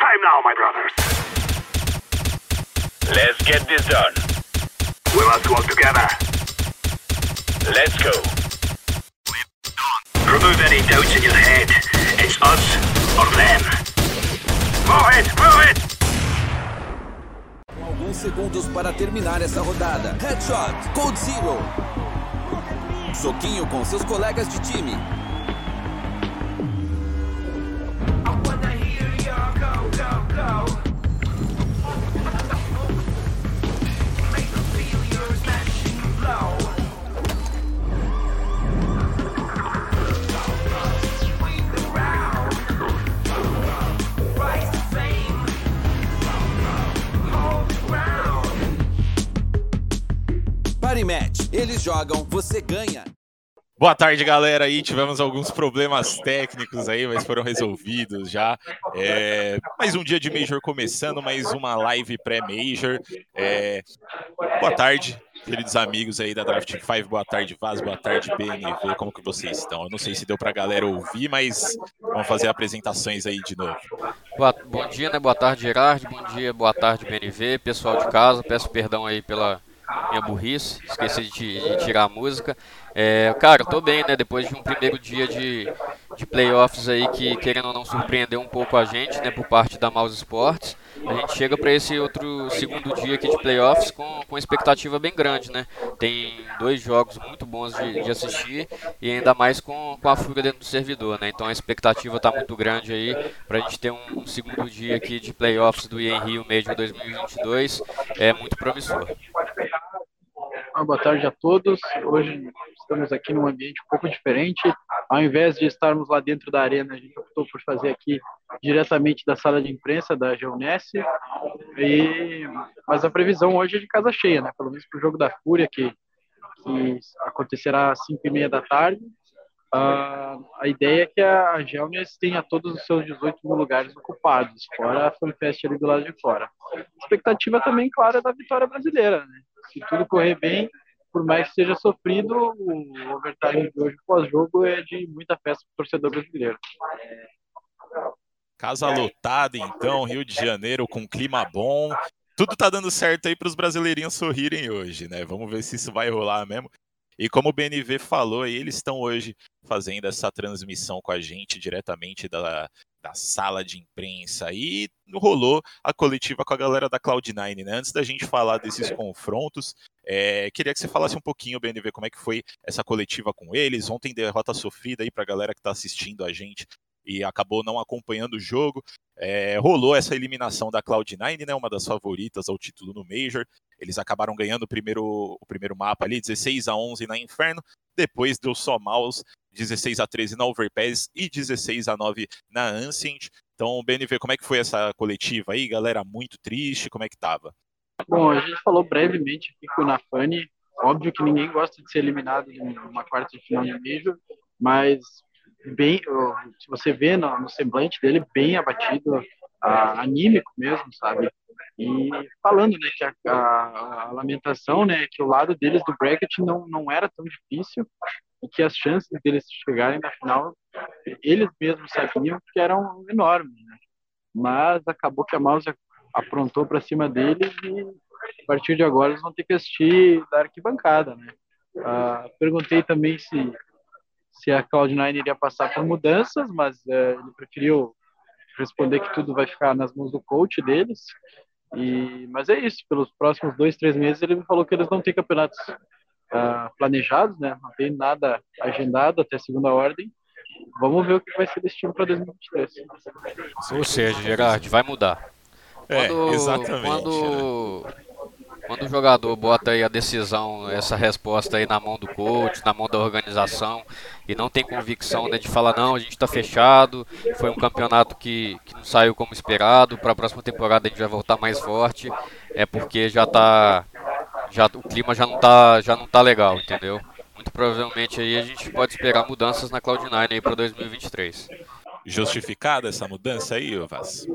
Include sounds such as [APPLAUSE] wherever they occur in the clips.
time now, my brothers. Let's get this done. We must work together. Let's go. Remove any doubts in your head. It's us or them. Move it, move it! Com alguns segundos para terminar essa rodada. Headshot, Code Zero. Soquinho com seus colegas de time. Party Match. Eles jogam, você ganha. Boa tarde, galera. Aí tivemos alguns problemas técnicos aí, mas foram resolvidos já. É, mais um dia de Major começando, mais uma live pré-Major. É, boa tarde, queridos amigos aí da Draft 5. Boa tarde, Vaz. Boa tarde, BNV. Como que vocês estão? Eu não sei se deu pra galera ouvir, mas vamos fazer apresentações aí de novo. Boa- bom dia, né? Boa tarde, Gerard. Bom dia, boa tarde, BNV. Pessoal de casa, peço perdão aí pela minha burrice. Esqueci de, de tirar a música. É, cara, tô bem, né? Depois de um primeiro dia de, de playoffs aí que, querendo ou não, surpreendeu um pouco a gente, né? Por parte da Mouse Sports. A gente chega para esse outro segundo dia aqui de playoffs com, com expectativa bem grande, né? Tem dois jogos muito bons de, de assistir e ainda mais com, com a fuga dentro do servidor, né? Então a expectativa tá muito grande aí pra gente ter um, um segundo dia aqui de playoffs do Ian Rio Major 2022. É muito promissor. Ah, boa tarde a todos. Hoje estamos aqui num ambiente um pouco diferente. Ao invés de estarmos lá dentro da arena, a gente optou por fazer aqui diretamente da sala de imprensa da Geonesse. E mas a previsão hoje é de casa cheia, né? Pelo menos para o jogo da Fúria que, que acontecerá às 5 e meia da tarde. Ah, a ideia é que a Geonesse tenha todos os seus 18 mil lugares ocupados, fora a FanFest ali do lado de fora. A expectativa também, claro, é da vitória brasileira, né? se tudo correr bem, por mais que seja sofrido, o overtime de hoje pós-jogo é de muita festa para o torcedor brasileiro. Casa lotada, então, Rio de Janeiro com clima bom. Tudo tá dando certo aí para os brasileirinhos sorrirem hoje, né? Vamos ver se isso vai rolar mesmo. E como o BNV falou, eles estão hoje fazendo essa transmissão com a gente diretamente da, da sala de imprensa. E rolou a coletiva com a galera da Cloud9, né? Antes da gente falar desses confrontos, é, queria que você falasse um pouquinho, BNV, como é que foi essa coletiva com eles. Ontem derrota sofrida aí pra galera que tá assistindo a gente e acabou não acompanhando o jogo. É, rolou essa eliminação da Cloud9, né, uma das favoritas ao título no Major. Eles acabaram ganhando o primeiro, o primeiro mapa ali, 16 a 11 na Inferno. Depois deu só maus, 16 a 13 na Overpass e 16 a 9 na Ancient. Então, BNV, como é que foi essa coletiva aí, galera? Muito triste, como é que tava? Bom, a gente falou brevemente aqui com o Nafani. Óbvio que ninguém gosta de ser eliminado numa quarta de final de Major, mas bem, se você vê no, no semblante dele, bem abatido, ah, anímico mesmo, sabe? E falando, né, que a, a, a, lamentação, né, que o lado deles do bracket não, não era tão difícil e que as chances deles chegarem na final, eles mesmos sabiam que eram enormes, né? Mas acabou que a Mouse aprontou para cima deles e a partir de agora eles vão ter que assistir da arquibancada, né? Ah, perguntei também se se a Cloud9 iria passar por mudanças, mas uh, ele preferiu responder que tudo vai ficar nas mãos do coach deles. E, mas é isso, pelos próximos dois, três meses ele me falou que eles não têm campeonatos uh, planejados, né? Não tem nada agendado até segunda ordem. Vamos ver o que vai ser desse time para 2023. Ou seja, Gerard, vai mudar. Quando, é, exatamente. Quando, né? quando o jogador bota aí a decisão, essa resposta aí na mão do coach, na mão da organização, e não tem convicção né, de falar, não, a gente está fechado, foi um campeonato que, que não saiu como esperado, para a próxima temporada a gente vai voltar mais forte, é porque já tá. Já, o clima já não tá, já não tá legal, entendeu? Muito provavelmente aí a gente pode esperar mudanças na Cloud9 aí para 2023. Justificada essa mudança aí, Vaz?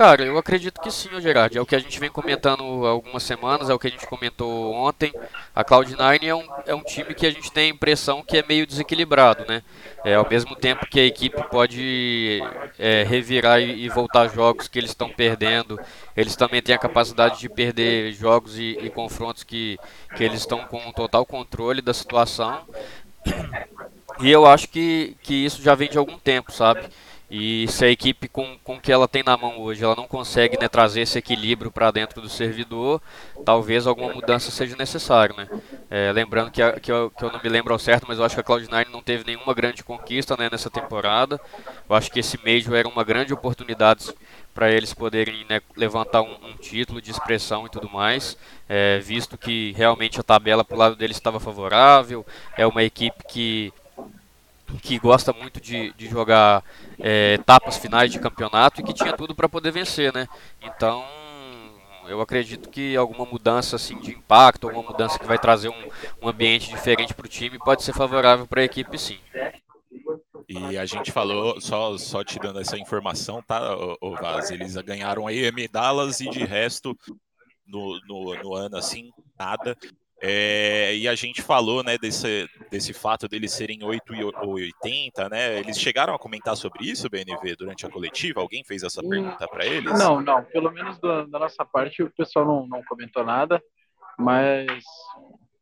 Cara, eu acredito que sim, Gerard. É o que a gente vem comentando há algumas semanas, é o que a gente comentou ontem. A Cloud9 é um, é um time que a gente tem a impressão que é meio desequilibrado, né? É, ao mesmo tempo que a equipe pode é, revirar e, e, voltar jogos que eles estão perdendo, eles também têm a capacidade de perder jogos e, e confrontos que, que eles estão com total controle da situação. E eu acho que, que isso já vem de algum tempo, sabe? E se a equipe com, com que ela tem na mão hoje, ela não consegue né, trazer esse equilíbrio para dentro do servidor, talvez alguma mudança seja necessária. Né? É, lembrando que, a, que, eu, que eu não me lembro ao certo, mas eu acho que a Cloud9 não teve nenhuma grande conquista né, nessa temporada. Eu acho que esse Major era uma grande oportunidade para eles poderem né, levantar um, um, título de expressão e tudo mais, é, visto que realmente a tabela para o lado deles estava favorável, é uma equipe que que gosta muito de, de jogar é, etapas finais de campeonato e que tinha tudo para poder vencer, né? Então eu acredito que alguma mudança assim de impacto, alguma mudança que vai trazer um, um ambiente diferente para o time pode ser favorável para a equipe, sim. E a gente falou, só, só te dando essa informação, tá, o Vaz? Eles ganharam aí medalhas e de resto no, no, no ano assim, nada. É, e a gente falou né, desse, desse fato deles serem 8 e 80, né? Eles chegaram a comentar sobre isso, BNV, durante a coletiva? Alguém fez essa pergunta para eles? Não, não. Pelo menos da, da, nossa parte o pessoal não, não comentou nada, mas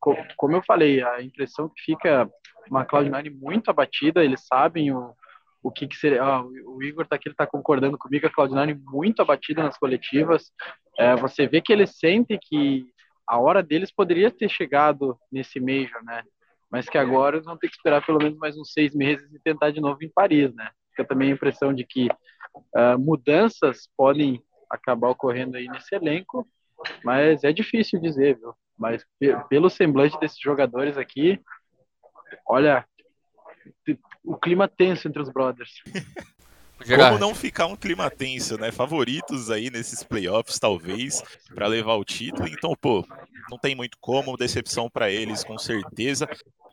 co como eu falei, a impressão que fica uma Cloud9 muito abatida, eles sabem o, o que, que seria. Ah, o Igor tá aqui, ele tá concordando comigo, a Cloud9 muito abatida nas coletivas. É, você vê que eles sentem que a hora deles poderia ter chegado nesse Major, né? Mas que agora eles vão ter que esperar pelo menos mais uns seis meses e tentar de novo em Paris, né? Fica também a impressão de que uh, mudanças podem acabar ocorrendo aí nesse elenco, mas é difícil dizer, viu? Mas pelo semblante desses jogadores aqui, olha, o clima tenso entre os brothers. [LAUGHS] Como não ficar um clima tenso, né? Favoritos aí nesses playoffs, talvez, para levar o título. Então, pô, não tem muito como, decepção para eles, com certeza.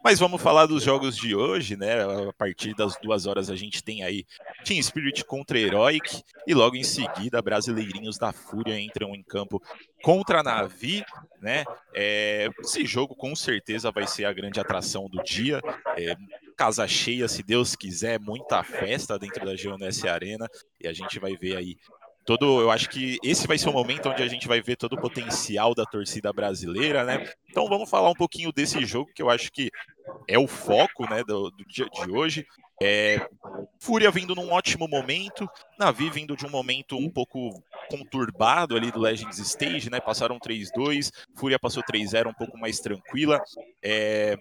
Mas vamos falar dos jogos de hoje, né? A partir das duas horas a gente tem aí Team Spirit contra Heroic e logo em seguida Brasileirinhos da Fúria entram em campo contra a Navi, né? É, esse jogo com certeza vai ser a grande atração do dia. É, casa cheia, se Deus quiser, muita festa dentro da GNS Arena e a gente vai ver aí todo, eu acho que esse vai ser o momento onde a gente vai ver todo o potencial da torcida brasileira, né? Então vamos falar um pouquinho desse jogo que eu acho que é o foco, né, do, do dia de hoje. É, Fúria vindo num ótimo momento, Navi vindo de um momento um pouco conturbado ali do Legends Stage, né? Passaram 3-2, Fúria passou 3-0 um pouco mais tranquila. É,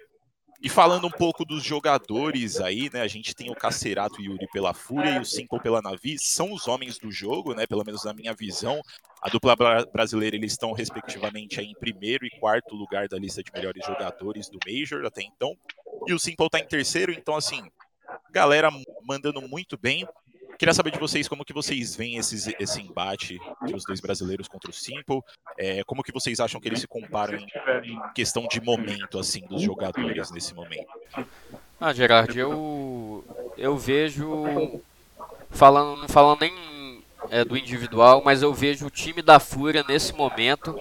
e falando um pouco dos jogadores aí, né? A gente tem o Cacerato Yuri pela Fúria e o Simple pela Navi, são os homens do jogo, né? Pelo menos na minha visão. A dupla brasileira, eles estão respectivamente em primeiro e quarto lugar da lista de melhores jogadores do Major até então. E o Simple tá em terceiro, então assim, galera mandando muito bem. Queria saber de vocês como que vocês veem esses, esse embate dos dois brasileiros contra o Simple. É, como que vocês acham que eles se comparam em questão de momento assim dos jogadores nesse momento? Ah, Gerard, eu eu vejo falando não falando nem é, do individual, mas eu vejo o time da Fúria nesse momento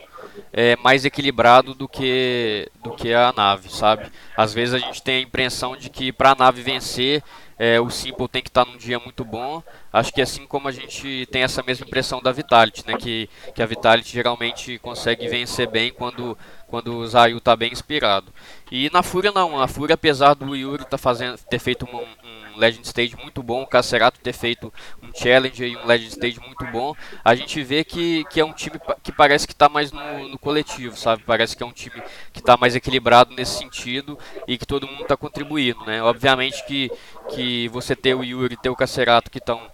é, mais equilibrado do que do que a nave, sabe? Às vezes a gente tem a impressão de que para a nave vencer é, o Simple tem que estar tá num dia muito bom. Acho que assim como a gente tem essa mesma impressão da Vitality, né? Que, que a Vitality geralmente consegue vencer bem quando, quando o Zayu está bem inspirado. E na Fúria não, a Fúria apesar do Yuri tá fazendo, ter feito um, um um Legend Stage muito bom, o Cacerato ter feito um Challenge e um Legend Stage muito bom, a gente vê que, que é um time que parece que está mais no, no, coletivo, sabe? Parece que é um time que está mais equilibrado nesse sentido e que todo mundo está contribuindo, né? Obviamente que, que você ter o Yuri e ter o Cacerato que estão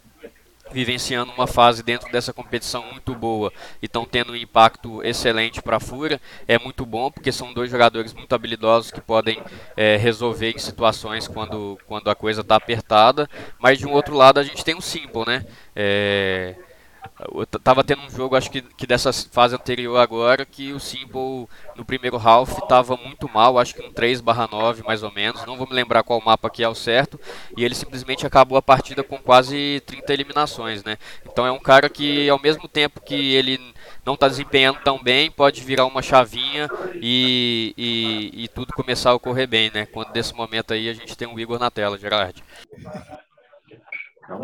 vivenciando uma fase dentro dessa competição muito boa e estão tendo um impacto excelente para a Fúria. É muito bom porque são dois jogadores muito habilidosos que podem é, resolver em situações quando, quando a coisa está apertada. Mas de um outro lado a gente tem o Simple, né? É, Tava tendo um jogo, acho que, que dessa fase anterior agora, que o Simple no primeiro half tava muito mal, acho que um 3 9 mais ou menos, não vou me lembrar qual mapa que é o certo, e ele simplesmente acabou a partida com quase 30 eliminações, né? Então é um cara que ao mesmo tempo que ele não está desempenhando tão bem, pode virar uma chavinha e, e, e, tudo começar a ocorrer bem, né? Quando desse momento aí a gente tem um Igor na tela, Gerard.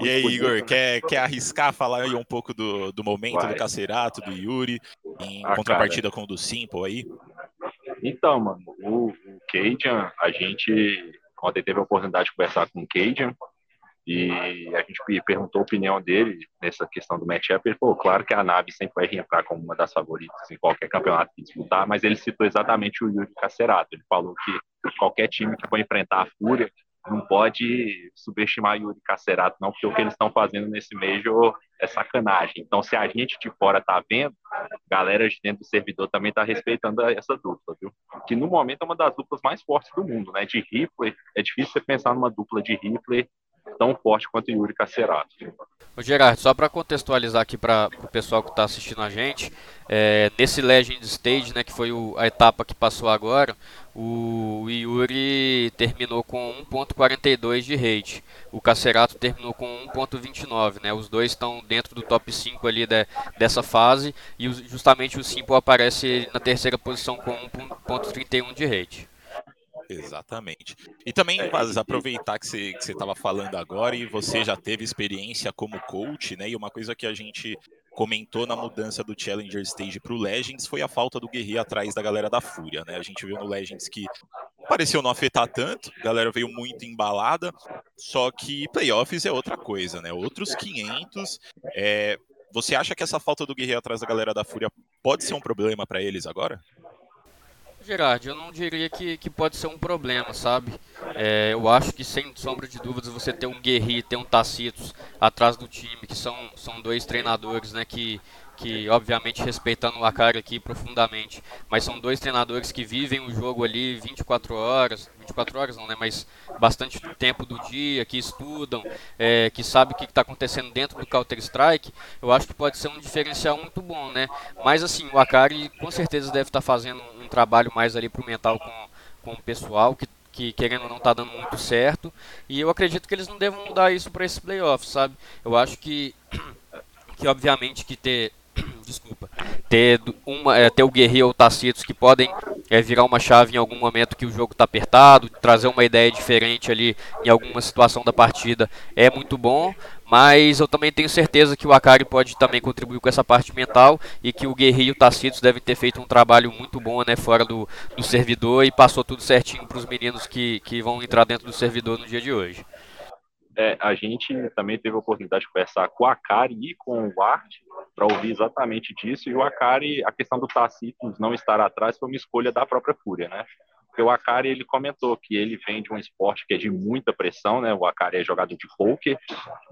E aí, Igor, quer, quer arriscar falar aí um pouco do, do momento Vai. do Cacerato, do Yuri, em ah, contrapartida cara. com o do Simple aí? Então, mano, o, o Cajun, a gente ontem teve a oportunidade de conversar com o Cajun e a gente perguntou a opinião dele nessa questão do matchup. Ele falou, claro que a nave sempre vai entrar como uma das favoritas em qualquer campeonato que disputar, mas ele citou exatamente o Yuri Cacerato. Ele falou que qualquer time que for enfrentar a Fúria não pode subestimar Yuri Cacerato, não, porque o que eles estão fazendo nesse Major é sacanagem. Então, se a gente de fora tá vendo, galera de dentro do servidor também tá respeitando essa dupla, viu? Que no momento é uma das duplas mais fortes do mundo, né? De Ripley, é difícil você pensar numa dupla de Ripley tão forte quanto Yuri Cacerato. Ô Gerard, só para contextualizar aqui para o pessoal que está assistindo a gente, é, nesse Legend Stage, né, que foi o, a etapa que passou agora, o Yuri terminou com 1.42 de rate, o Cacerato terminou com 1.29, né, os dois estão dentro do top 5 ali de, dessa fase, e justamente o Simple aparece na terceira posição com 1.31 de rate. Exatamente. E também, Vaz, aproveitar que você estava falando agora e você já teve experiência como coach, né? E uma coisa que a gente comentou na mudança do Challenger Stage para o Legends foi a falta do guerreiro atrás da galera da Fúria, né? A gente viu no Legends que pareceu não afetar tanto, a galera veio muito embalada, só que playoffs é outra coisa, né? Outros 500. É... Você acha que essa falta do guerreiro atrás da galera da Fúria pode ser um problema para eles agora? Gerard, eu não diria que, que pode ser um problema, sabe? É, eu acho que sem sombra de dúvidas você ter um Guerri, ter um Tacitos atrás do time, que são, são dois treinadores, né, que, que obviamente respeitando o Akari aqui profundamente, mas são dois treinadores que vivem o jogo ali 24 horas, 24 horas não, né, mas bastante tempo do dia, que estudam, é, que sabem o que está acontecendo dentro do Counter Strike, eu acho que pode ser um diferencial muito bom, né? Mas assim, o Akari com certeza deve estar tá fazendo um trabalho mais ali pro mental com, com o pessoal que que querendo ou não está dando muito certo. E eu acredito que eles não devam mudar isso para esse playoff, sabe? Eu acho que que obviamente que ter desculpa, ter, uma, é, ter o Guerreiro ou o Tacitos que podem é, virar uma chave em algum momento que o jogo está apertado, trazer uma ideia diferente ali em alguma situação da partida é muito bom, mas eu também tenho certeza que o Akari pode também contribuir com essa parte mental e que o Guerreiro e o Tacitos devem ter feito um trabalho muito bom né, fora do, do servidor e passou tudo certinho para os meninos que, que vão entrar dentro do servidor no dia de hoje. É, a gente também teve a oportunidade de conversar com o Akari e com o Art para ouvir exatamente disso. E o Akari, a questão do Tacitus não estar atrás foi uma escolha da própria Fúria, né? Porque o Akari ele comentou que ele vem de um esporte que é de muita pressão, né? O Akari é jogador de poker,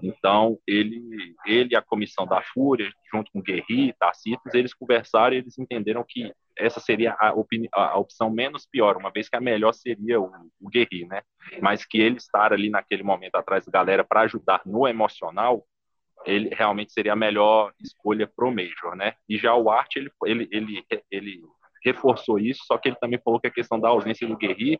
então ele, ele e a comissão da Fúria, junto com o Guerri, Tacitus, eles conversaram e eles entenderam que essa seria a, a, opção menos pior, uma vez que a melhor seria o, o Guerri, né? Mas que ele estar ali naquele momento atrás da galera para ajudar no emocional, ele realmente seria a melhor escolha pro Major, né? E já o Art, ele, ele, ele, ele reforçou isso, só que ele também falou que a questão da ausência do Guerri,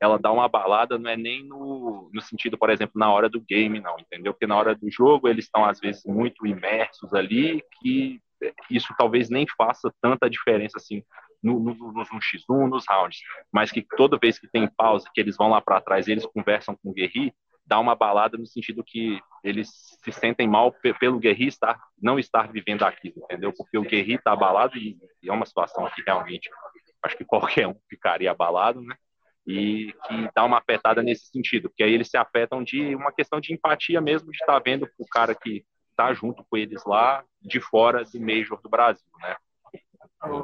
ela dá uma balada, não é nem no, no sentido, por exemplo, na hora do game, não, entendeu? Porque na hora do jogo eles estão, às vezes, muito imersos ali, que isso talvez nem faça tanta diferença assim no, no, no, no X1, nos rounds, mas que toda vez que tem pausa, que eles vão lá para trás eles conversam com o Guerri, dá uma balada no sentido que eles se sentem mal pelo Guerri estar, não estar vivendo aquilo, entendeu? Porque o Guerri está abalado e, e, é uma situação que realmente acho que qualquer um ficaria abalado, né? E que dá uma afetada nesse sentido, porque aí eles se afetam de uma questão de empatia mesmo, de estar vendo o cara que está junto com eles lá, de fora do Major do Brasil, né?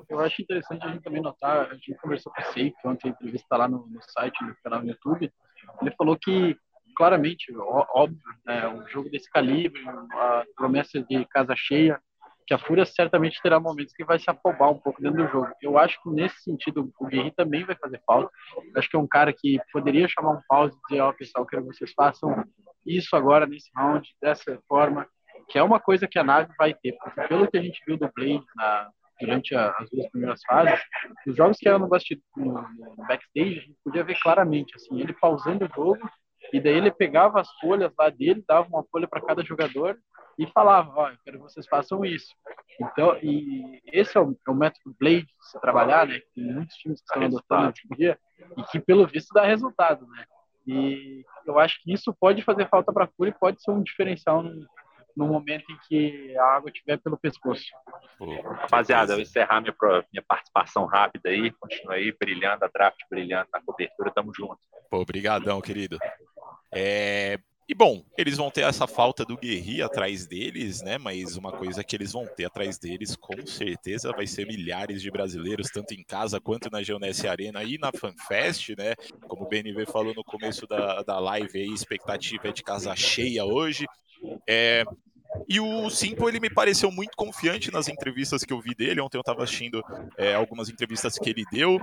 Eu, acho interessante a gente também notar, a gente conversou com o Seif ontem, a entrevista lá no, no site, no canal no YouTube, ele falou que claramente, óbvio, né, um jogo desse calibre, a promessa de casa cheia, que a Fúria certamente terá momentos que vai se afobar um pouco dentro do jogo. Eu acho que nesse sentido o Guerri também vai fazer falta. Eu acho que é um cara que poderia chamar um pause e dizer, ó, oh, pessoal, quero que vocês façam isso agora nesse round, dessa forma, que é uma coisa que a nave vai ter, porque pelo que a gente viu do Blade na, durante a, as duas primeiras fases, os jogos que eram no, no, no backstage, a gente podia ver claramente, assim, ele pausando o jogo, e daí ele pegava as folhas lá dele, dava uma folha para cada jogador e falava, ó, oh, eu quero que vocês façam isso. Então, e esse é o, é o método Blade de se trabalhar, né? Que tem muitos times que estão adotando hoje em dia e que pelo visto dá resultado, né? E eu acho que isso pode fazer falta para a Fúria e pode ser um diferencial no, no momento em que a água estiver pelo pescoço. Rapaziada, eu vou encerrar minha, minha participação rápida aí. Continua aí brilhando, a draft brilhando na cobertura. Tamo junto. Pô, obrigadão, querido. É, e bom, eles vão ter essa falta do Guerri atrás deles, né? Mas uma coisa que eles vão ter atrás deles, com certeza, vai ser milhares de brasileiros, tanto em casa quanto na Geonesse Arena e na FanFest, né? Como o BNV falou no começo da, da live aí, expectativa é de casa cheia hoje. É, e o Simple, ele me pareceu muito confiante nas entrevistas que eu vi dele. Ontem eu estava assistindo é, algumas entrevistas que ele deu.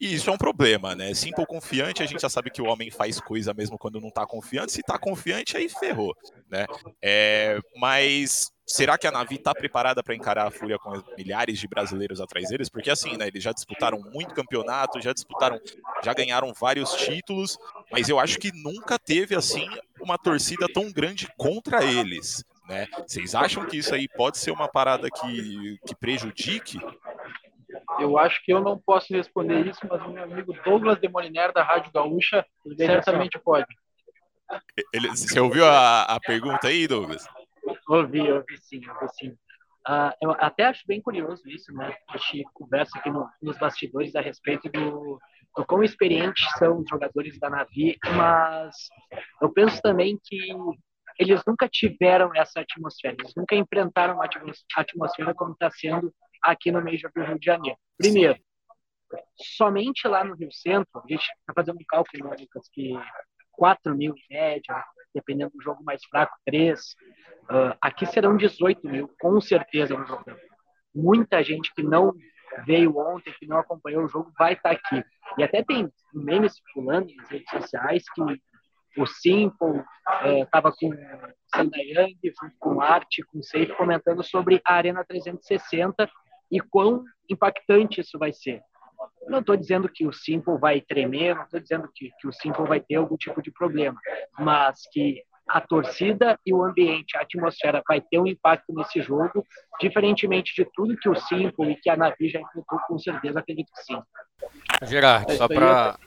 E isso é um problema, né? Simple confiante, a gente já sabe que o homem faz coisa mesmo quando não está confiante. Se está confiante, aí ferrou, né? É, mas será que a Navi está preparada para encarar a Fúria com milhares de brasileiros atrás deles? Porque assim, né? Eles já disputaram muito campeonato, já disputaram, já ganharam vários títulos, mas eu acho que nunca teve assim uma torcida tão grande contra eles. Né? Vocês acham que isso aí pode ser uma parada que, que prejudique? Eu acho que eu não posso responder isso, mas o meu amigo Douglas de Moliner, da Rádio Gaúcha, certamente pode. Ele, você ouviu a, a pergunta aí, Douglas? Ouvi, ouvi sim, ouvi sim. Uh, eu até acho bem curioso isso, né? A gente conversa aqui no, nos bastidores a respeito do, do quão experientes são os jogadores da Navi, mas eu penso também que eles nunca tiveram essa atmosfera, eles nunca enfrentaram uma atmosfera como está sendo aqui no Major do Rio de Janeiro. Primeiro, somente lá no Rio Centro, a gente está fazendo um cálculo, né, Lucas, que 4 mil em média, dependendo do jogo mais fraco, 3. Uh, aqui serão 18 mil, com certeza, no jogo. Muita gente que não veio ontem, que não acompanhou o jogo, vai estar tá aqui. E até tem memes circulando nas redes sociais que o Simple estava é, com o junto com o Art, com o Safe, comentando sobre a Arena 360 e quão impactante isso vai ser. Não estou dizendo que o Simple vai tremer, não estou dizendo que, que o Simple vai ter algum tipo de problema, mas que a torcida e o ambiente, a atmosfera vai ter um impacto nesse jogo, diferentemente de tudo que o Simple e que a Navi já enfrentou, com certeza acredito que sim. Gerard, só para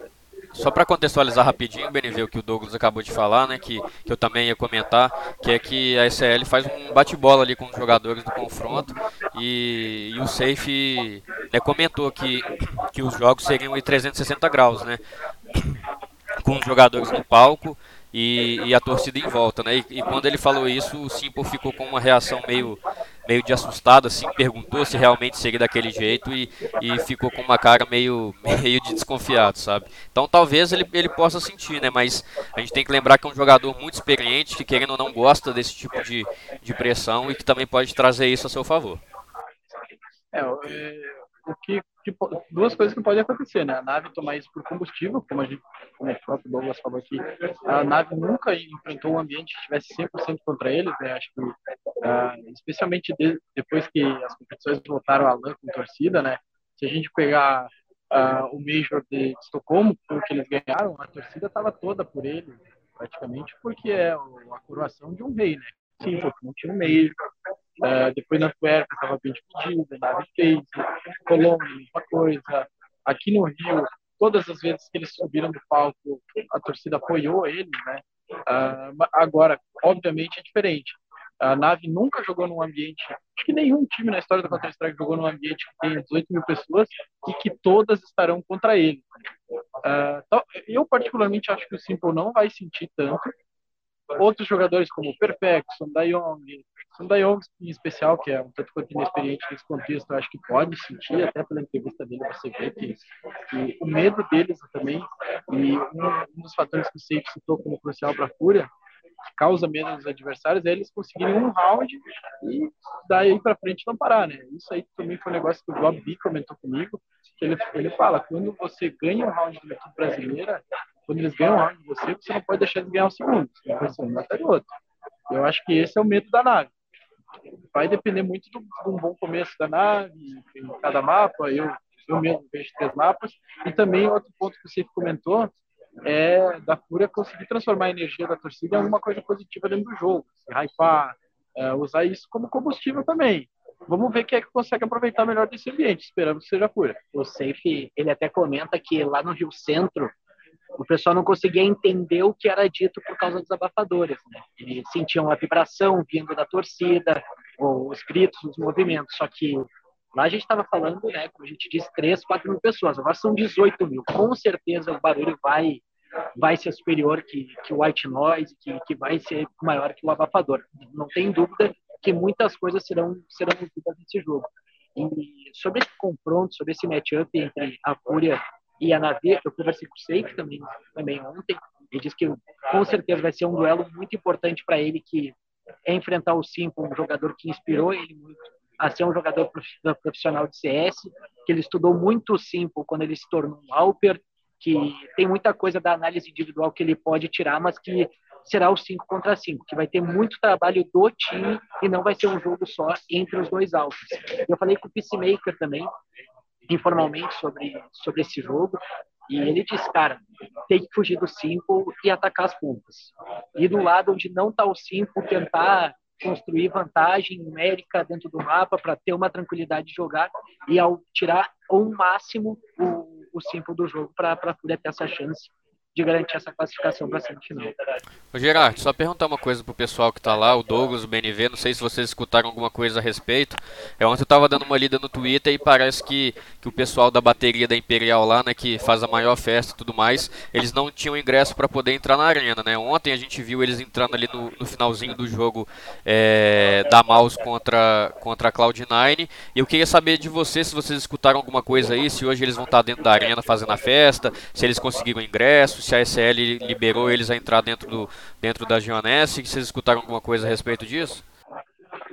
só para contextualizar rapidinho, Benevê, o que o Douglas acabou de falar, né, que, que eu também ia comentar, que é que a SL faz um bate-bola ali com os jogadores do confronto e, e o Safe né, comentou que, que os jogos seriam em 360 graus, né, com os jogadores no palco e, e a torcida em volta, né, e, e quando ele falou isso, o Simple ficou com uma reação meio meio de assustado, assim, perguntou se realmente seria daquele jeito e, e ficou com uma cara meio, [LAUGHS] meio de desconfiado, sabe? Então talvez ele, ele possa sentir, né? Mas a gente tem que lembrar que é um jogador muito experiente, que querendo ou não gosta desse tipo de, de pressão e que também pode trazer isso a seu favor. É, o que, duas coisas que podem acontecer, né? A nave tomar isso por combustível, como, a gente, como o próprio Douglas falou aqui, a nave nunca enfrentou um ambiente que estivesse 100% contra eles, né? Acho que, uh, especialmente de, depois que as competições voltaram à LAN com torcida, né? Se a gente pegar uh, o Major de Estocolmo, o que eles ganharam, a torcida estava toda por ele, praticamente, porque é a coroação de um rei, né? Sim, porque não tinha um Major, Uh, depois na Antwerp estava bem dividida, na fez, Colômbia, mesma coisa. Aqui no Rio, todas as vezes que eles subiram do palco, a torcida apoiou eles, né? Uh, agora, obviamente, é diferente. A nave nunca jogou num ambiente, acho que nenhum time na história do Counter-Strike jogou num ambiente que tem 18 mil pessoas e que todas estarão contra ele. Uh, eu, particularmente, acho que o Simple não vai sentir tanto. Outros jogadores, como o Perfection, Dayong, Sandayong, em especial, que é um tanto quanto inexperiente nesse contexto, eu acho que pode sentir, até pela entrevista dele, você vê que, que o medo deles também, e um, um dos fatores que o Safe citou como crucial para a Fúria, que causa medo dos adversários, é eles conseguirem um round e daí para frente não parar, né? Isso aí também foi um negócio que o Bob B comentou comigo, que ele, ele fala, quando você ganha um round uma equipe brasileira, quando eles ganham um round de você, você não pode deixar de ganhar o segundo, você vai ser um atrás do outro. Eu acho que esse é o medo da nave vai depender muito de um bom começo da nave, em cada mapa. Eu, eu mesmo vejo três mapas. E também outro ponto que você comentou é da Fúria conseguir transformar a energia da torcida em alguma coisa positiva dentro do jogo. Se hypar, é, usar isso como combustível também. Vamos ver quem é que consegue aproveitar melhor desse ambiente. Esperamos que seja a Fúria. O Safe, ele até comenta que lá no Rio Centro, o pessoal não conseguia entender o que era dito por causa dos abafadores. Né? Eles sentiam a vibração vindo da torcida, ou os gritos, os movimentos. Só que lá a gente estava falando, né, como a gente disse, 3, 4 mil pessoas. Agora são 18 mil. Com certeza o barulho vai vai ser superior que, que o white noise, que, que vai ser maior que o abafador. Não tem dúvida que muitas coisas serão serão nesse jogo. E sobre esse confronto, sobre esse matchup entre a Fúria e a Navi, eu conversei com o Seik também, também ontem, ele disse que com certeza vai ser um duelo muito importante para ele, que é enfrentar o Simple, um jogador que inspirou ele muito a ser um jogador profissional de CS, que ele estudou muito o Simple quando ele se tornou um Alper, que tem muita coisa da análise individual que ele pode tirar, mas que será o 5 contra 5, que vai ter muito trabalho do time e não vai ser um jogo só entre os dois altos. Eu falei com o Peacemaker também, informalmente, sobre, sobre esse jogo, e ele disse, cara, tem que fugir do Simple e atacar as pontas. E do lado onde não está o Simple, tentar construir vantagem numérica dentro do mapa para ter uma tranquilidade de jogar e ao tirar ao máximo o, o Simple do jogo para a Fúria ter essa chance de garantir essa classificação para a semifinal. Ô Gerard, só perguntar uma coisa pro pessoal que tá lá, o Douglas, o BNV, não sei se vocês escutaram alguma coisa a respeito. É ontem eu tava dando uma lida no Twitter e parece que, que o pessoal da bateria da Imperial lá, né, que faz a maior festa e tudo mais, eles não tinham ingresso para poder entrar na arena, né? Ontem a gente viu eles entrando ali no, no finalzinho do jogo é, da Mouse contra, contra a Cloud9. E eu queria saber de vocês se vocês escutaram alguma coisa aí, se hoje eles vão estar dentro da arena fazendo a festa, se eles conseguiram ingresso, se a SL liberou eles a entrar dentro, do, dentro da Geonesse. Vocês escutaram alguma coisa a respeito disso?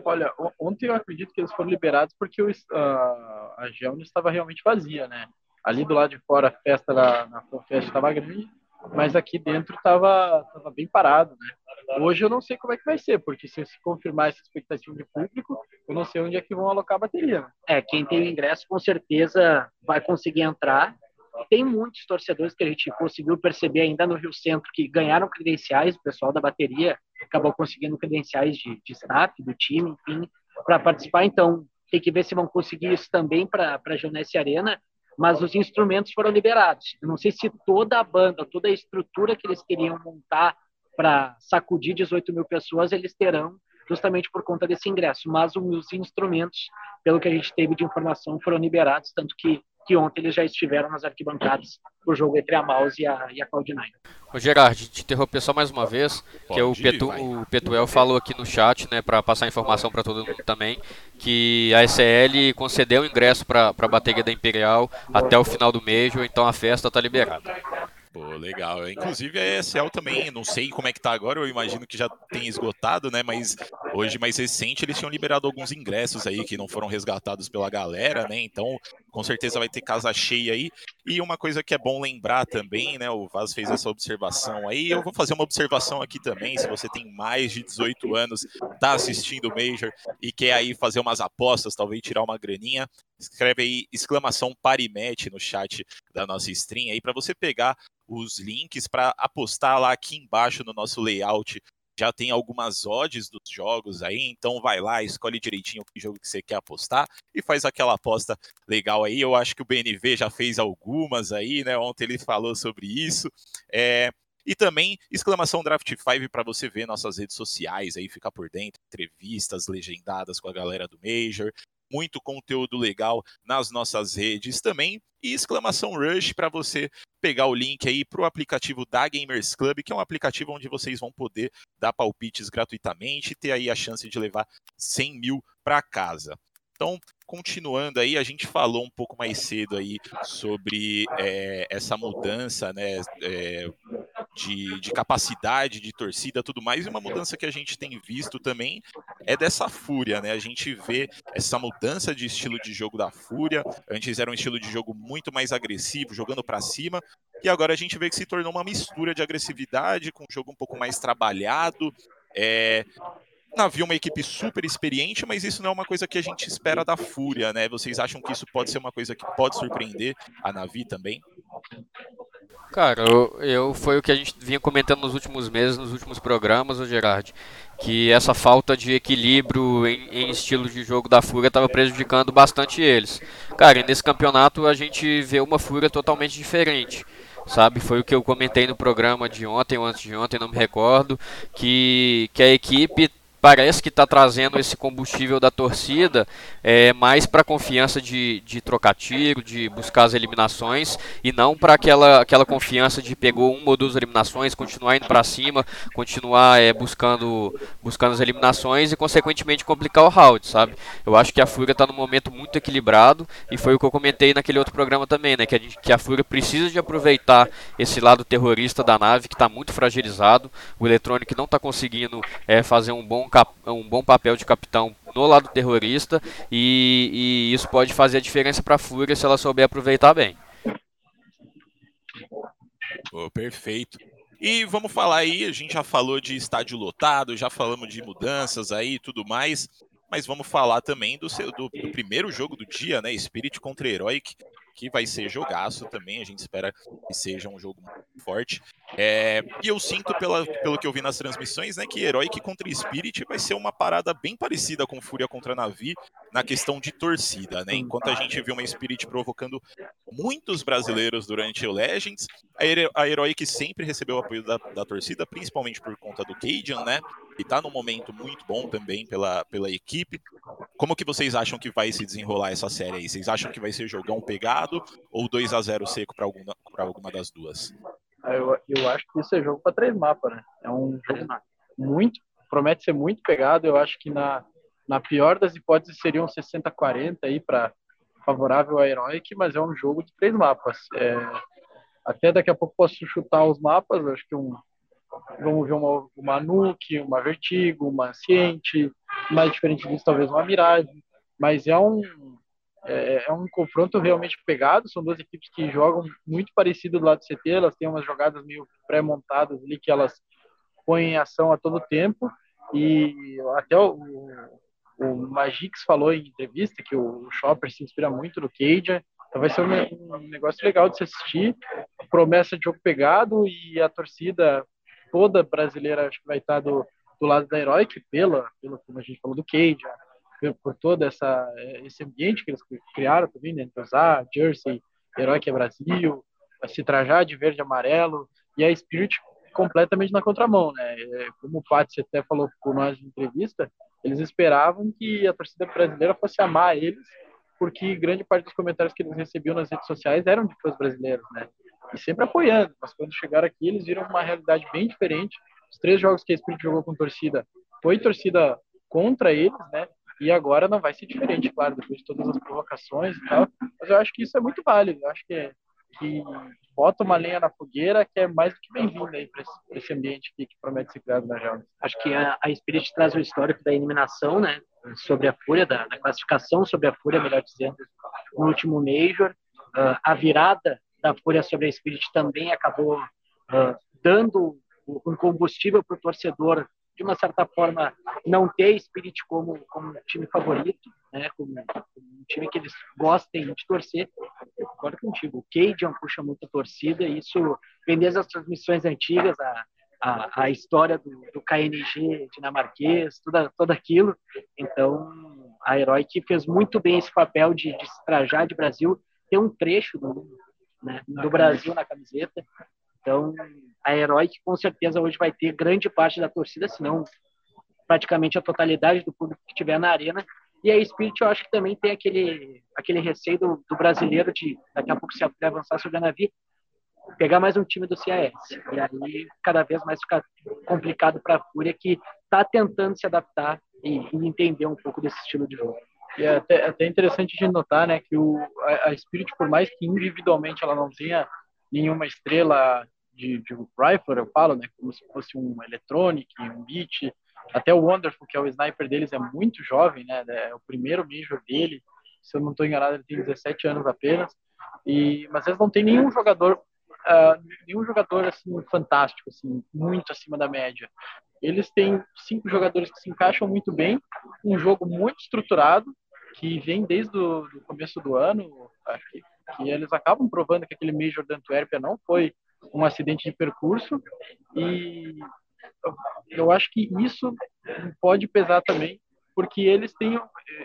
Olha, ontem eu acredito que eles foram liberados porque o, uh, a Geon estava realmente vazia, né? Ali do lado de fora a festa da, na festa estava grande, mas aqui dentro estava tava bem parado, né? Hoje eu não sei como é que vai ser, porque se se confirmar essa expectativa de público, eu não sei onde é que vão alocar a bateria. Né? É, quem tem o ingresso com certeza vai conseguir entrar tem muitos torcedores que a gente conseguiu perceber ainda no Rio Centro que ganharam credenciais, o pessoal da bateria acabou conseguindo credenciais de, de staff, do time, enfim, para participar. Então, tem que ver se vão conseguir isso também para a Junesse Arena, mas os instrumentos foram liberados. Eu não sei se toda a banda, toda a estrutura que eles queriam montar para sacudir 18 mil pessoas, eles terão justamente por conta desse ingresso, mas os instrumentos, pelo que a gente teve de informação, foram liberados, tanto que que ontem eles já estiveram nas arquibancadas o jogo entre a Mouse e a, e a Cloud9. Ô Gerard, te interromper só mais uma vez, Pode que o, Petu, o Petuel falou aqui no chat, né, para passar informação para todo mundo também, que a SL concedeu ingresso para a bateria da Imperial até o final do mês, então a festa está liberada. Pô, legal. Inclusive a ESL também, não sei como é que tá agora, eu imagino que já tem esgotado, né? Mas hoje, mais recente, eles tinham liberado alguns ingressos aí que não foram resgatados pela galera, né? Então, com certeza vai ter casa cheia aí. E uma coisa que é bom lembrar também, né? O Vaz fez essa observação aí. Eu vou fazer uma observação aqui também. Se você tem mais de 18 anos, tá assistindo o Major e quer aí fazer umas apostas, talvez tirar uma graninha, escreve aí exclamação Parimet no chat da nossa stream aí para você pegar os links para apostar lá aqui embaixo no nosso layout. Já tem algumas odds dos jogos aí, então vai lá, escolhe direitinho que jogo que você quer apostar e faz aquela aposta legal aí. Eu acho que o BNV já fez algumas aí, né? Ontem ele falou sobre isso. É, e também exclamação Draft 5 para você ver nossas redes sociais aí, ficar por dentro, entrevistas legendadas com a galera do Major, muito conteúdo legal nas nossas redes também. E exclamação Rush para você pegar o link aí para o aplicativo da Gamers Club, que é um aplicativo onde vocês vão poder dar palpites gratuitamente e ter aí a chance de levar 100 mil para casa. Então, continuando aí, a gente falou um pouco mais cedo aí sobre é, essa mudança, né, é, de, de, capacidade de torcida, tudo mais, e uma mudança que a gente tem visto também é dessa fúria, né? A gente vê essa mudança de estilo de jogo da fúria. Antes era um estilo de jogo muito mais agressivo, jogando para cima, e agora a gente vê que se tornou uma mistura de agressividade com um jogo um pouco mais trabalhado. É, Navi é uma equipe super experiente, mas isso não é uma coisa que a gente espera da Fúria, né? Vocês acham que isso pode ser uma coisa que pode surpreender a Navi também? Cara, eu, eu, foi o que a gente vinha comentando nos últimos meses, nos últimos programas, o Gerard, que essa falta de equilíbrio em, em estilo de jogo da Fúria estava prejudicando bastante eles. Cara, nesse campeonato a gente vê uma Fúria totalmente diferente sabe? Foi o que eu comentei no programa de ontem ou antes de ontem, não me recordo, que, que a equipe parece que está trazendo esse combustível da torcida é, mais para a confiança de, de trocar tiro, de buscar as eliminações e não para aquela, aquela confiança de pegou uma ou duas eliminações, continuar indo para cima, continuar é, buscando, buscando as eliminações e consequentemente complicar o round, sabe? Eu acho que a Fúria está num momento muito equilibrado e foi o que eu comentei naquele outro programa também, né? Que a, que a Fúria precisa de aproveitar esse lado terrorista da nave que está muito fragilizado, o Electronic não está conseguindo é, fazer um bom um bom papel de capitão no lado terrorista e, e isso pode fazer a diferença para a Fúria se ela souber aproveitar bem. Oh, perfeito. E vamos falar aí, a gente já falou de estádio lotado, já falamos de mudanças aí e tudo mais, mas vamos falar também do, seu, do, do primeiro jogo do dia, né? Spirit contra Heroic que vai ser jogaço também. A gente espera que seja um jogo muito forte. É, e eu sinto, pela, pelo que eu vi nas transmissões, né, que Heroic contra Spirit vai ser uma parada bem parecida com Fúria contra Navi na questão de torcida. Né? Enquanto a gente viu uma Spirit provocando muitos brasileiros durante o Legends, a Heroic sempre recebeu apoio da, da torcida, principalmente por conta do Cajun, né? E tá num momento muito bom também pela, pela equipe. Como que vocês acham que vai se desenrolar essa série aí? Vocês acham que vai ser jogão pegado ou 2 a 0 seco para alguma, alguma das duas? Eu, eu acho que isso é jogo para três mapas, né? É um jogo muito, promete ser muito pegado. Eu acho que na, na pior das hipóteses seriam 60-40 aí para favorável a Heroic, mas é um jogo de três mapas. É, até daqui a pouco posso chutar os mapas, acho que um, vamos ver uma, uma Nuke, uma Vertigo, uma Ciente, mais diferente disso, talvez uma Mirage, mas é um, é, é, um confronto realmente pegado, são duas equipes que jogam muito parecido do lado do CT, elas têm umas jogadas meio pré-montadas ali que elas põem em ação a todo tempo, e até o, o Magix falou em entrevista que o Chopper se inspira muito no Cage, então vai ser um, um negócio legal de se assistir, promessa de jogo pegado e a torcida toda brasileira acho que vai estar do, do lado da Heroic, pela, pelo, como a gente falou do Cage, por todo essa, esse ambiente que eles criaram também, né? Entrosar, Jersey, Heroic é Brasil, se trajar de verde e amarelo, e a Spirit completamente na contramão, né? É, como o Paty até falou com nós em entrevista, eles esperavam que a torcida brasileira fosse amar eles, porque grande parte dos comentários que eles recebiam nas redes sociais eram de fãs brasileiros, né? e sempre apoiando. Mas quando chegaram aqui, eles viram uma realidade bem diferente. Os três jogos que a Spirit jogou com torcida, foi torcida contra eles, né? E agora não vai ser diferente, claro, depois de todas as provocações e tal. Mas eu acho que isso é muito válido. Eu acho que, que bota uma lenha na fogueira que é mais do que bem-vinda aí para esse, esse, ambiente que, que, promete ser criado na Java. Acho que a, a Spirit traz o histórico da eliminação, né? Sobre a Fúria, da, da classificação sobre a Fúria, melhor dizendo, no último Major. Uh, a virada da Fúria sobre a Spirit também acabou uh, dando um combustível para o torcedor, de uma certa forma, não ter Spirit como, como time favorito, né, como, como, um time que eles gostem de torcer. Eu concordo contigo. O Cajun puxa muito a torcida, e isso vem desde as transmissões antigas, a, a, a história do, do, KNG dinamarquês, tudo, tudo aquilo. Então, a Heroic fez muito bem esse papel de, de se trajar de Brasil, ter um trecho do, né, do Brasil na camiseta. Então, a Heroic com certeza hoje vai ter grande parte da torcida, se não praticamente a totalidade do público que tiver na arena. E a Spirit eu acho que também tem aquele, aquele receio do, do brasileiro de daqui a pouco se avançar sobre a Navi, pegar mais um time do CAS. E aí cada vez mais fica complicado para a Fúria que está tentando se adaptar e, e entender um pouco desse estilo de jogo. E é até, até interessante de notar, né, que o, a, a Spirit, por mais que individualmente ela não tenha nenhuma estrela de, de rifle, eu falo, né, como se fosse um Electronic, um Beat, até o Wonderful, que é o sniper deles, é muito jovem, né, é o primeiro major dele, se eu não estou enganado, ele tem 17 anos apenas, e, mas eles não tem nenhum jogador uh, nenhum jogador assim fantástico, assim, muito acima da média. Eles têm cinco jogadores que se encaixam muito bem, um jogo muito estruturado que vem desde o começo do ano, que, que eles acabam provando que aquele Major da Antuérpia não foi um acidente de percurso e eu acho que isso pode pesar também, porque eles têm,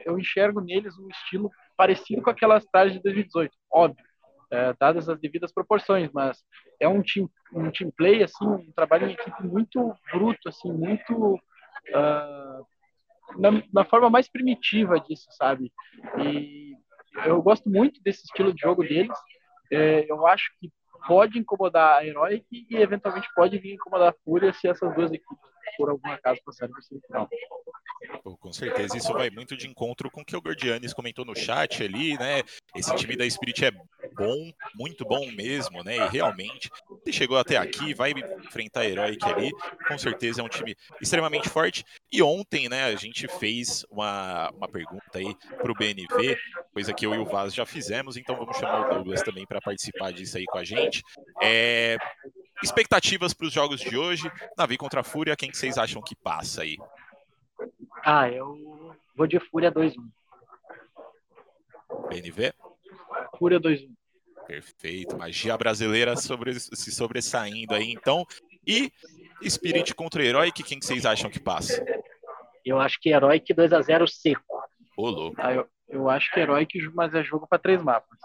eu enxergo neles um estilo parecido com aquelas trajes de 2018, óbvio, é, dadas as devidas proporções, mas é um team, um team play, assim, um trabalho em equipe muito bruto, assim, muito uh, na, na, forma mais primitiva disso, sabe? E eu gosto muito desse estilo de jogo deles. É, eu acho que pode incomodar a Heroic e eventualmente pode vir incomodar a Fúria se essas duas equipes, por algum acaso, passarem para semifinal. Pô, com certeza, isso vai muito de encontro com o que o Gordianes comentou no chat ali, né? Esse time da Spirit é bom, muito bom mesmo, né? E realmente, ele chegou até aqui, vai enfrentar a Heroic ali, com certeza é um time extremamente forte. E ontem, né, a gente fez uma, uma pergunta aí pro BNV, coisa que eu e o Vaz já fizemos, então vamos chamar o Douglas também para participar disso aí com a gente. É, expectativas para os jogos de hoje, Navi contra a Fúria, quem que vocês acham que passa aí? Ah, eu vou de Fúria 2-1. BNV? Fúria 2-1. Perfeito. Magia brasileira sobre, se sobressaindo aí, então. E Spirit contra Heroic, quem que vocês acham que passa? Eu acho que Heroic 2x0 seco. Ô, louco. Ah, eu, eu acho que Heroic, mas é jogo para três mapas.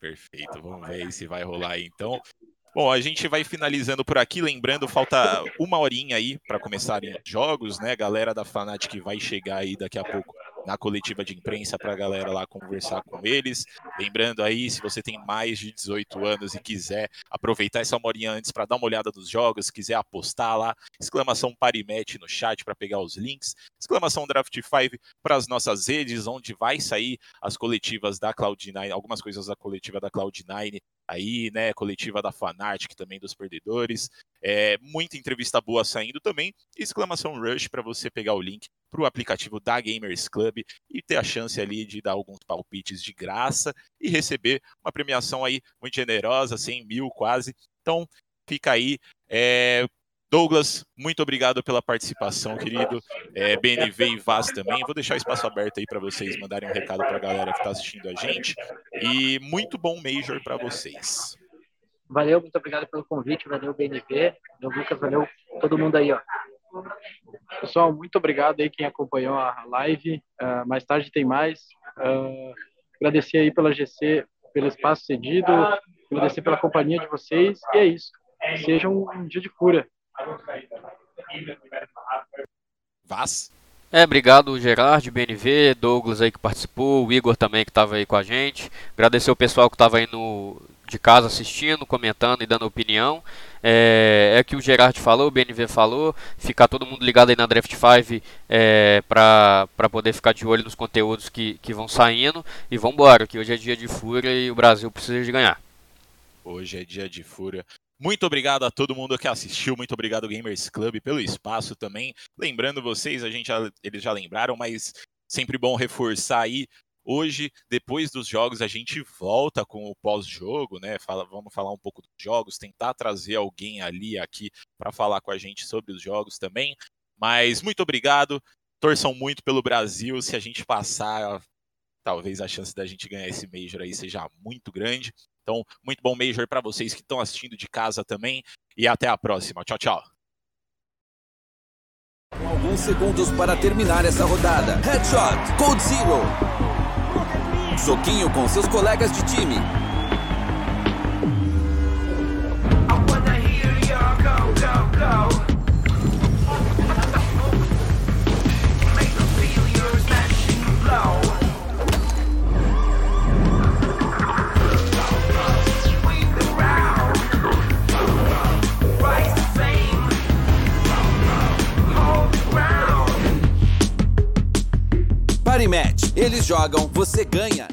Perfeito. Vamos ver aí se vai rolar aí, então. Bom, a gente vai finalizando por aqui, lembrando, falta uma horinha aí para começarem os jogos, né? Galera da Fnatic vai chegar aí daqui a pouco na coletiva de imprensa para a galera lá conversar com eles. Lembrando aí, se você tem mais de 18 anos e quiser aproveitar essa horinha antes para dar uma olhada dos jogos, quiser apostar lá, exclamação Parimatch no chat para pegar os links, exclamação Draft 5 para as nossas redes, onde vai sair as coletivas da Cloud9, algumas coisas da coletiva da Cloud9 aí, né? Coletiva da Fanatic também dos perdedores. É, muita entrevista boa saindo também. Exclamação Rush para você pegar o link para o aplicativo da Gamers Club e ter a chance ali de dar alguns palpites de graça e receber uma premiação aí muito generosa, 100 mil quase. Então, fica aí. É, Douglas, muito obrigado pela participação, querido. É, BNV e Vaz também. Vou deixar o espaço aberto aí para vocês mandarem um recado para a galera que está assistindo a gente. E muito bom Major para vocês. Valeu, muito obrigado pelo convite. Valeu, BNV. Valeu, Lucas. Valeu todo mundo aí, ó. Pessoal, muito obrigado aí quem acompanhou a live. Uh, mais tarde tem mais. Uh, agradecer aí pela GC, pelo espaço cedido. Agradecer pela companhia de vocês. E é isso. Seja um, um dia de cura. Vaz? É, obrigado Gerard, BNV, Douglas aí que participou, o Igor também que estava aí com a gente. Agradecer o pessoal que estava aí no, de casa assistindo, comentando e dando opinião. É, é que o Gerard falou, o BNV falou, ficar todo mundo ligado aí na Draft 5 é, para poder ficar de olho nos conteúdos que, que vão saindo. E vambora, que hoje é dia de fúria e o Brasil precisa de ganhar. Hoje é dia de fúria. Muito obrigado a todo mundo que assistiu, muito obrigado Gamers Club pelo espaço também. Lembrando vocês, a gente já, eles já lembraram, mas sempre bom reforçar aí. Hoje, depois dos jogos, a gente volta com o pós-jogo, né? Fala, vamos falar um pouco dos jogos, tentar trazer alguém ali aqui para falar com a gente sobre os jogos também. Mas muito obrigado. Torçam muito pelo Brasil. Se a gente passar, talvez a chance da gente ganhar esse Major aí seja muito grande. Então, muito bom Major para vocês que estão assistindo de casa também. E até a próxima. Tchau, tchau. Com alguns segundos para terminar essa rodada. Headshot, Code Zero. Soquinho com seus colegas de time. Party Match. Eles jogam, você ganha.